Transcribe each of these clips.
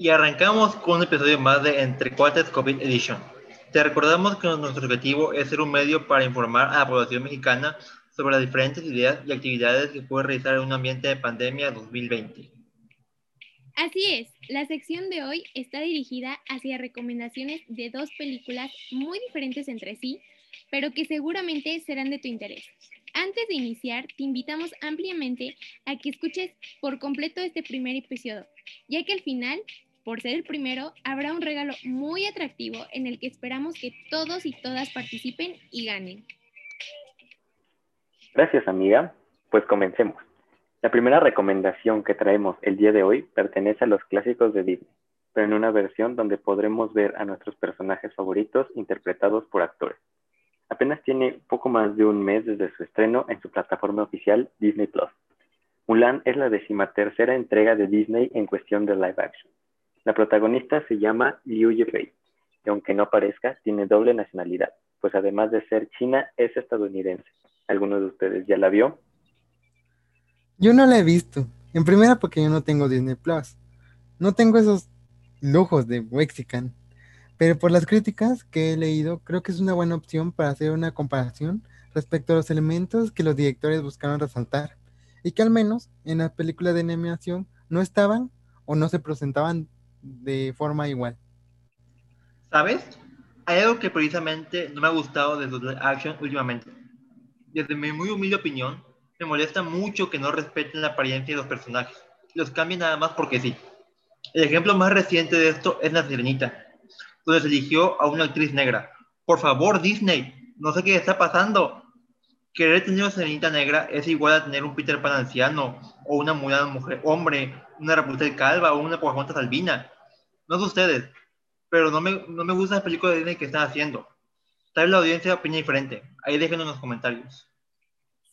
Y arrancamos con un episodio más de Entre Cuates COVID Edition. Te recordamos que nuestro objetivo es ser un medio para informar a la población mexicana sobre las diferentes ideas y actividades que puede realizar en un ambiente de pandemia 2020. Así es, la sección de hoy está dirigida hacia recomendaciones de dos películas muy diferentes entre sí, pero que seguramente serán de tu interés. Antes de iniciar, te invitamos ampliamente a que escuches por completo este primer episodio, ya que al final por ser el primero, habrá un regalo muy atractivo en el que esperamos que todos y todas participen y ganen. Gracias, amiga. Pues comencemos. La primera recomendación que traemos el día de hoy pertenece a los clásicos de Disney, pero en una versión donde podremos ver a nuestros personajes favoritos interpretados por actores. Apenas tiene poco más de un mes desde su estreno en su plataforma oficial Disney Plus. Mulan es la decimatercera entrega de Disney en cuestión de live action la protagonista se llama Liu Yifei, y aunque no parezca, tiene doble nacionalidad, pues además de ser china, es estadounidense. ¿Alguno de ustedes ya la vio? Yo no la he visto. En primera porque yo no tengo Disney Plus. No tengo esos lujos de Mexican. Pero por las críticas que he leído, creo que es una buena opción para hacer una comparación respecto a los elementos que los directores buscaron resaltar y que al menos en las películas de animación no estaban o no se presentaban de forma igual. ¿Sabes? Hay algo que precisamente no me ha gustado de los action últimamente. Desde mi muy humilde opinión, me molesta mucho que no respeten la apariencia de los personajes. Los cambien nada más porque sí. El ejemplo más reciente de esto es La Sirenita, donde se eligió a una actriz negra. Por favor, Disney, no sé qué está pasando. Querer tener una Sirenita negra es igual a tener un Peter Pan anciano, o una Mulan mujer hombre, una Rapunzel calva o una Pocahontas albina. No sé ustedes, pero no me, no me gusta la película de Disney que están haciendo. Tal vez la audiencia opina diferente. Ahí déjenos en los comentarios.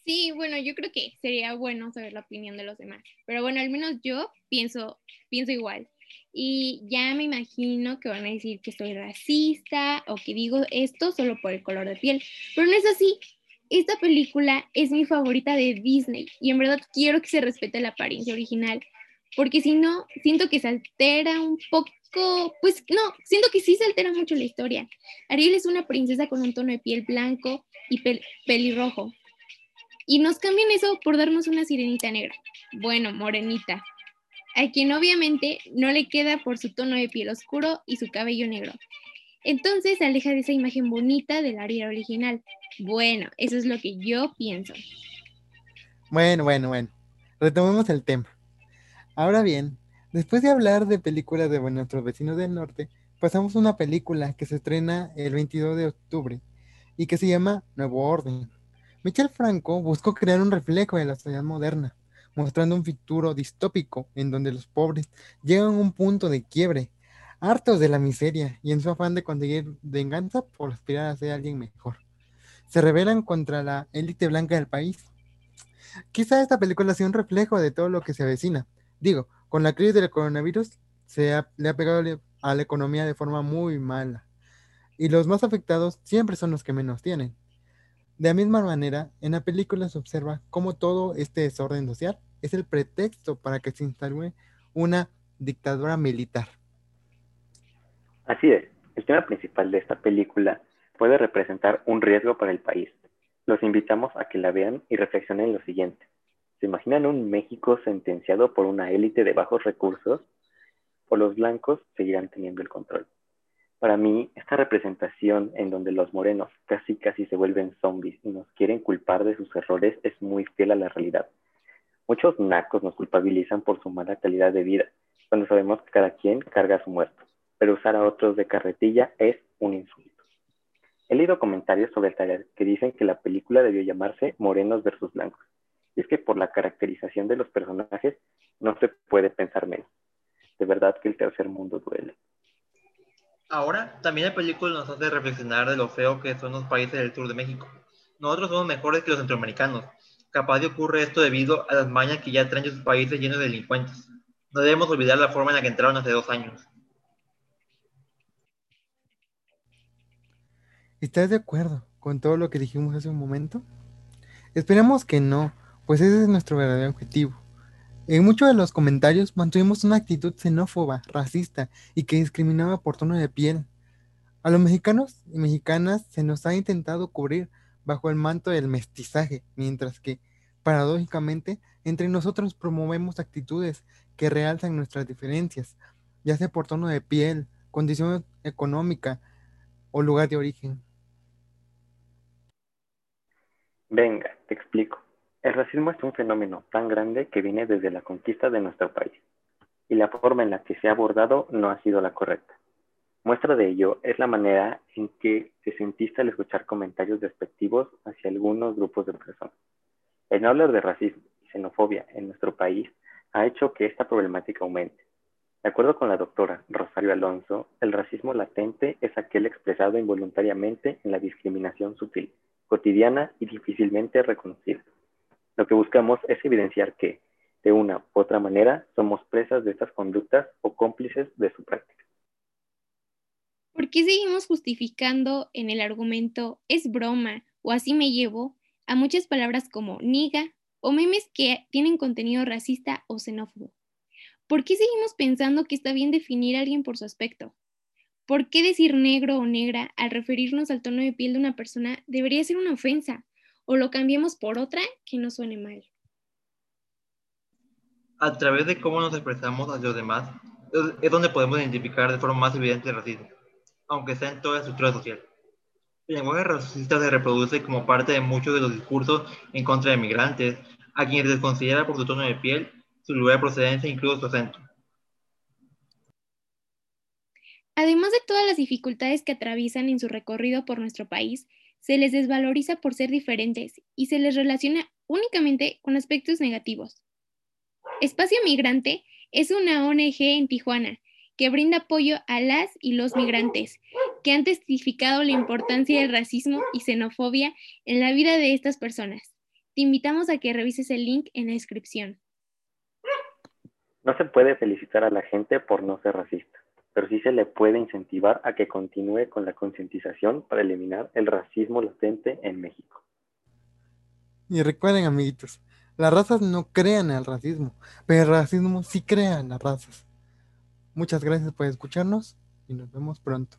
Sí, bueno, yo creo que sería bueno saber la opinión de los demás. Pero bueno, al menos yo pienso, pienso igual. Y ya me imagino que van a decir que soy racista o que digo esto solo por el color de piel. Pero no es así. Esta película es mi favorita de Disney y en verdad quiero que se respete la apariencia original porque si no, siento que se altera un poco, pues no, siento que sí se altera mucho la historia. Ariel es una princesa con un tono de piel blanco y pelirrojo. Y nos cambian eso por darnos una sirenita negra. Bueno, morenita. A quien obviamente no le queda por su tono de piel oscuro y su cabello negro. Entonces se aleja de esa imagen bonita del Ariel original. Bueno, eso es lo que yo pienso. Bueno, bueno, bueno. Retomemos el tema. Ahora bien, después de hablar de películas de nuestros vecinos del norte, pasamos a una película que se estrena el 22 de octubre y que se llama Nuevo Orden. Michel Franco buscó crear un reflejo de la sociedad moderna, mostrando un futuro distópico en donde los pobres llegan a un punto de quiebre, hartos de la miseria y en su afán de conseguir venganza por aspirar a ser alguien mejor. Se rebelan contra la élite blanca del país. Quizá esta película sea un reflejo de todo lo que se avecina, Digo, con la crisis del coronavirus se le ha pegado a la economía de forma muy mala. Y los más afectados siempre son los que menos tienen. De la misma manera, en la película se observa cómo todo este desorden social es el pretexto para que se instale una dictadura militar. Así es, el tema principal de esta película puede representar un riesgo para el país. Los invitamos a que la vean y reflexionen lo siguiente. ¿Se imaginan un México sentenciado por una élite de bajos recursos? ¿O los blancos seguirán teniendo el control? Para mí, esta representación en donde los morenos casi casi se vuelven zombies y nos quieren culpar de sus errores es muy fiel a la realidad. Muchos nacos nos culpabilizan por su mala calidad de vida, cuando sabemos que cada quien carga su muerto, pero usar a otros de carretilla es un insulto. He leído comentarios sobre el taller que dicen que la película debió llamarse Morenos versus Blancos, y es que por la caracterización de los personajes no se puede pensar menos. De verdad que el tercer mundo duele. Ahora, también la película nos hace reflexionar de lo feo que son los países del sur de México. Nosotros somos mejores que los centroamericanos. Capaz de ocurre esto debido a las mañas que ya traen sus países llenos de delincuentes. No debemos olvidar la forma en la que entraron hace dos años. ¿Estás de acuerdo con todo lo que dijimos hace un momento? Esperemos que no, pues ese es nuestro verdadero objetivo, En muchos de los comentarios mantuvimos una actitud xenófoba, racista y que discriminaba por tono de piel. A los mexicanos y mexicanas se nos ha intentado cubrir bajo el manto del mestizaje, mientras que, paradójicamente, entre nosotros promovemos actitudes que realzan nuestras diferencias, ya sea por tono de piel, condición económica o lugar de origen. Venga, te explico. El racismo es un fenómeno tan grande que viene desde la conquista de nuestro país, y la forma en la que se ha abordado no ha sido la correcta. Muestra de ello es la manera en que te sentiste al escuchar comentarios despectivos hacia algunos grupos de personas. El no hablar de racismo y xenofobia en nuestro país ha hecho que esta problemática aumente. De acuerdo con la doctora Rosario Alonso, el racismo latente es aquel expresado involuntariamente en la discriminación sutil, cotidiana y difícilmente reconocida. Lo que buscamos es evidenciar que, de una u otra manera, somos presas de estas conductas o cómplices de su práctica. ¿Por qué seguimos justificando en el argumento es broma o así me llevo a muchas palabras como niga o memes que tienen contenido racista o xenófobo? ¿Por qué seguimos pensando que está bien definir a alguien por su aspecto? ¿Por qué decir negro o negra al referirnos al tono de piel de una persona debería ser una ofensa? o lo cambiemos por otra que no suene mal. A través de cómo nos expresamos a los demás, es donde podemos identificar de forma más evidente el racismo, aunque sea en toda la estructura social. El lenguaje racista se reproduce como parte de muchos de los discursos en contra de migrantes, a quienes les considera por su tono de piel, su lugar de procedencia e incluso su acento. Además de todas las dificultades que atraviesan en su recorrido por nuestro país, se les desvaloriza por ser diferentes y se les relaciona únicamente con aspectos negativos. Espacio Migrante es una ONG en Tijuana que brinda apoyo a las y los migrantes, que han testificado la importancia del racismo y xenofobia en la vida de estas personas. Te invitamos a que revises el link en la descripción. No se puede felicitar a la gente por no ser racista pero sí se le puede incentivar a que continúe con la concientización para eliminar el racismo latente en México. Y recuerden, amiguitos, las razas no crean el racismo, pero el racismo sí crea las razas. Muchas gracias por escucharnos y nos vemos pronto.